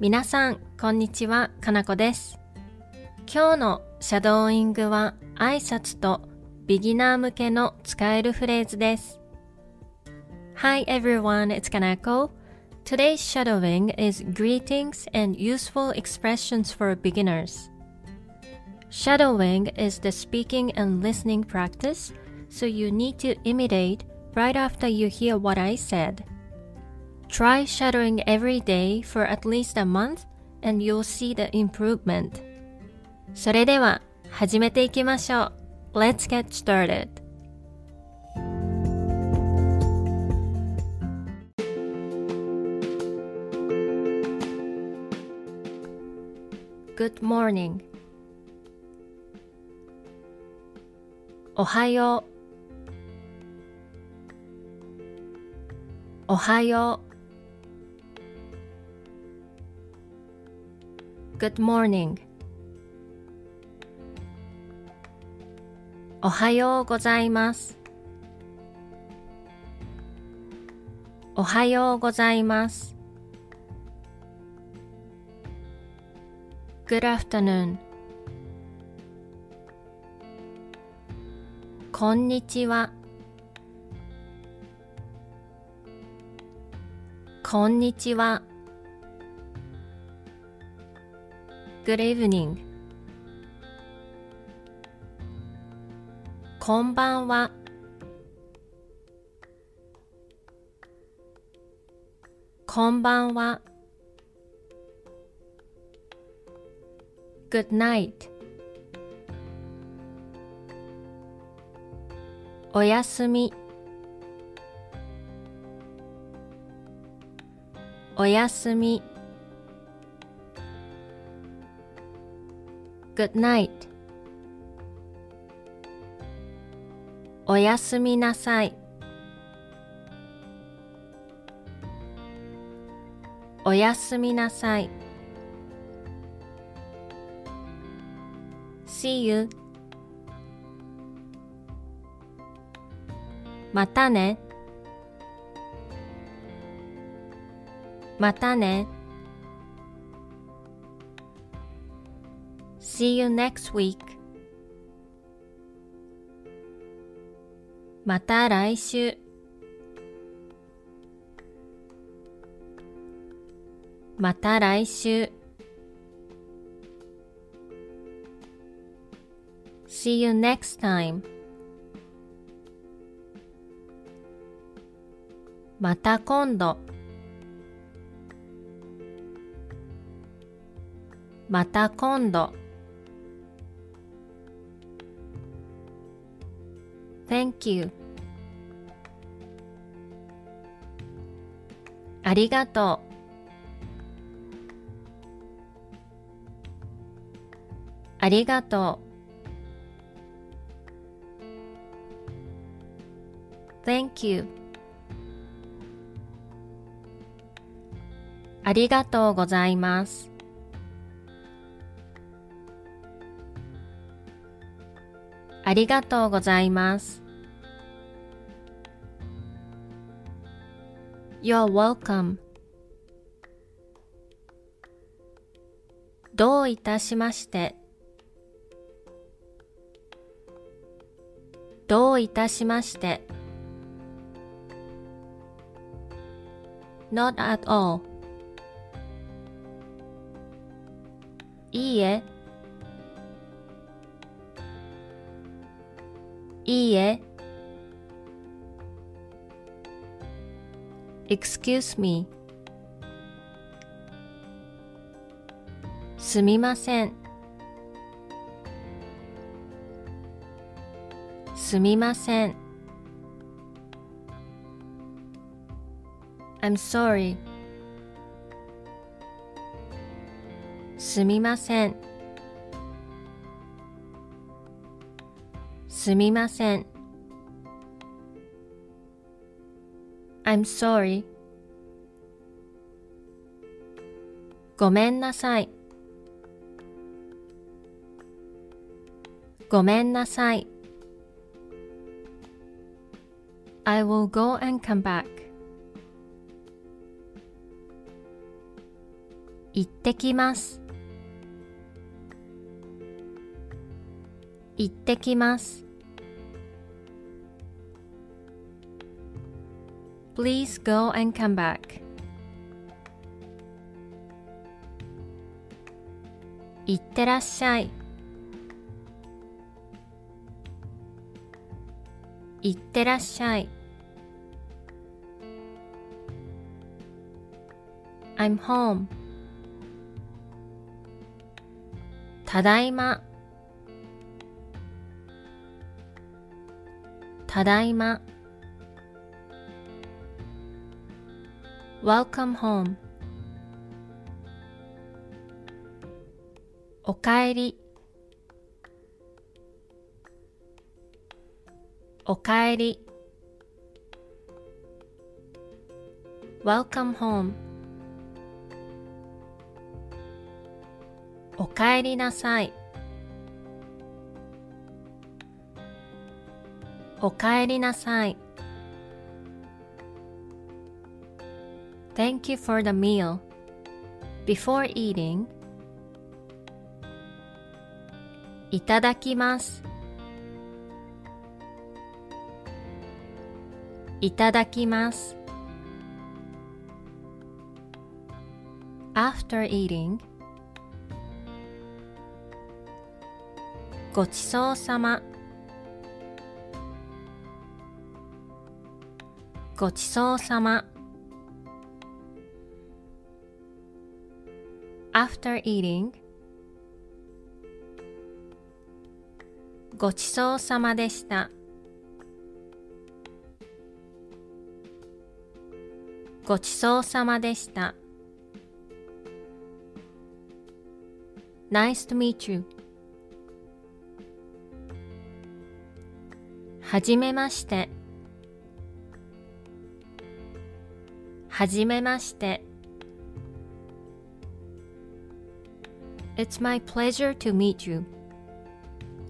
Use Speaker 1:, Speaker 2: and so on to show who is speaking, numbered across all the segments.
Speaker 1: 皆さん、こんにちは、かなこです。今日のシャドーイングは挨拶とビギナー向けの使えるフレーズです。Hi everyone, it's Kanako. Today's shadowing is greetings and useful expressions for beginners. Shadowing is the speaking and listening practice, so you need to imitate right after you hear what I said. Try shadowing every day for at least a month and you'll see the improvement. それでは始めていきましょう。Let's get started. Good morning. おはよう。おはよう。 Good morning. おはようございます。おはようございます。Good afternoon. こんにちは。こんにちは。Good evening. こんばんは。こんばんは。Good night. おやすみ。おやすみ。Good night. おやすみなさい。おやすみなさい。See you. またね。またね。See you next week. また来週。また来週。See you next time. また今度。また今度。Thank you. ありがとう。ありがとう。Thank you. ありがとうございます。ありがとうございます。You're welcome. どういたしまして。どういたしまして。Not at all. いいえ。いいえ。Excuse me. すみません。すみません。I'm sorry. すみません。すみません。I'm sorry. ごめんなさい。ごめんなさい。I will go and come back. 行ってきます行ってきます Please go and come back 行ってらっしゃい行ってらっしゃい I'm home ただいまただいま Welcome home. おかえり。おかえり。Welcome home. おかえりなさい。おかえりなさい。Thank you for the meal. Before eating, いただきます。いただきます。After eating, ごちそうさま。ごちそうさま。After eating, ごちそうさまでした。ごちそうさまでした。Nice to meet you. はじめまして。はじめまして。It's my pleasure to meet you.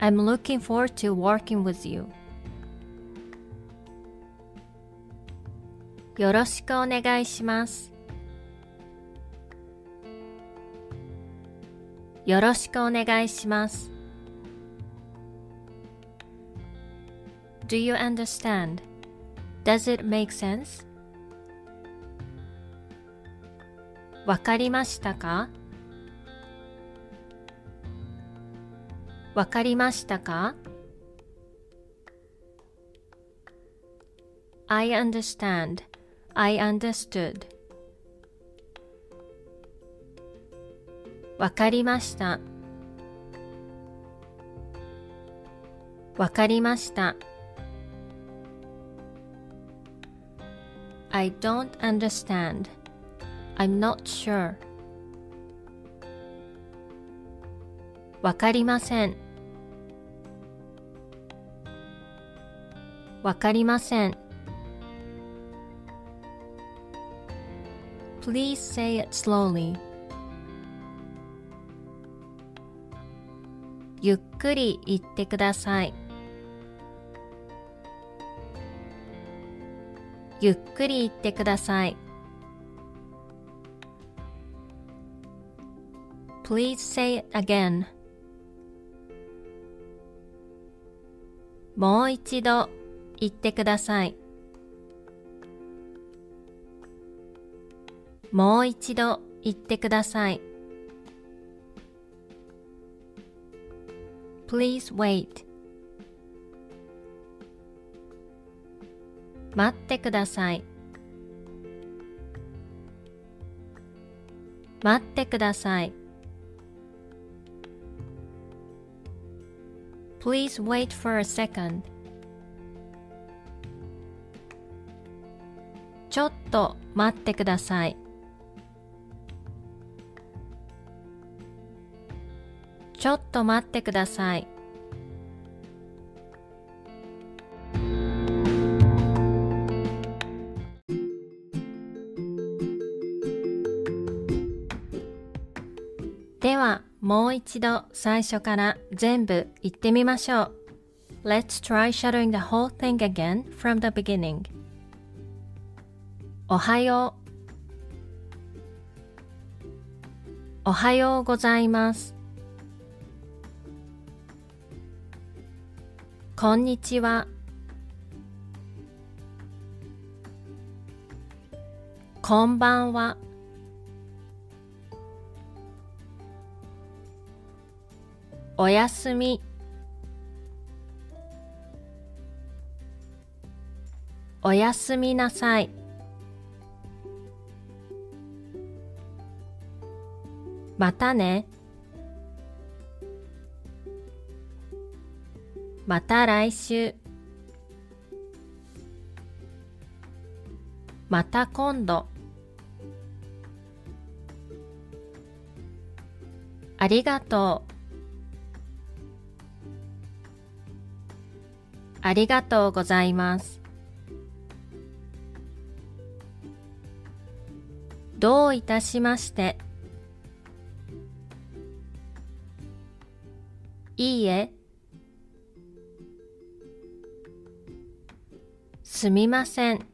Speaker 1: I'm looking forward to working with you. よろしくお願いします。よろしくお願いします。Do you understand? Does it make sense? わかりましたか わかりましたか ?I understand. I understood. わかりました。わかりました。I don't understand. I'm not sure. わかりません。わかりません。Please say it slowly. ゆっくり言ってください。ゆっくり言ってください。Please say it again. もう一度言ってください。もう一度言ってください。Please wait. 待ってください。待ってください。Please wait for a second. ちょっと待ってください。ちょっと待ってください。では、もう一度最初から全部言ってみましょう。Let's try shadowing the whole thing again from the beginning. おはよう。おはようございます。こんにちは。こんばんは。おやすみ。おやすみなさい。またね。また来週。また今度。ありがとう。ありがとうございます。どういたしまして。いいえ。すみません。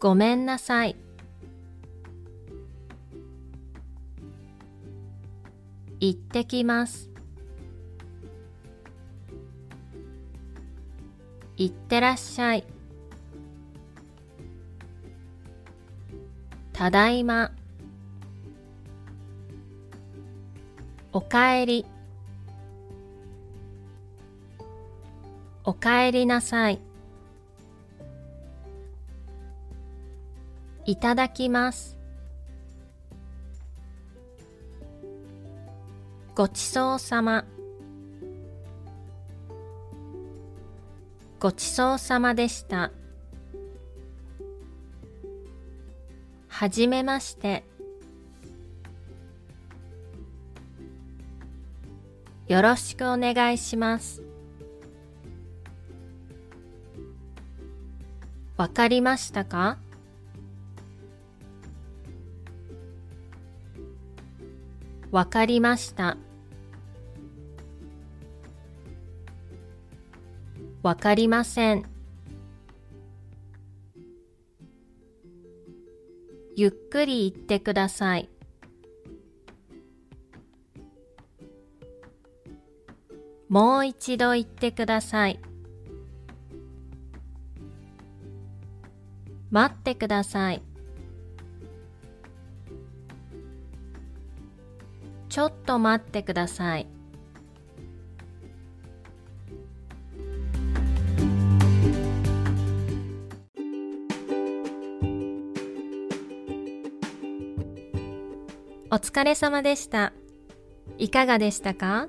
Speaker 1: ごめんなさい。行ってきます。いってらっしゃい。ただいま。かえり。おかえりなさい。いただきます。ごちそうさま。ごちそうさまでした。はじめまして。よろしくお願いします。わかりましたか？わかりました。わかりません。ゆっくり言ってください。もう一度言ってください。待ってください。ちょっと待ってください。お疲れ様でした。いかがでしたか？